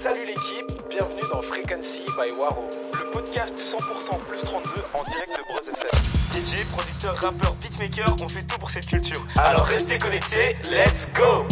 Salut l'équipe, bienvenue dans Frequency by Waro, le podcast 100% plus 32 en direct de Bros FM. DJ, producteur, rappeur, beatmaker, on fait tout pour cette culture. Alors restez connectés, let's go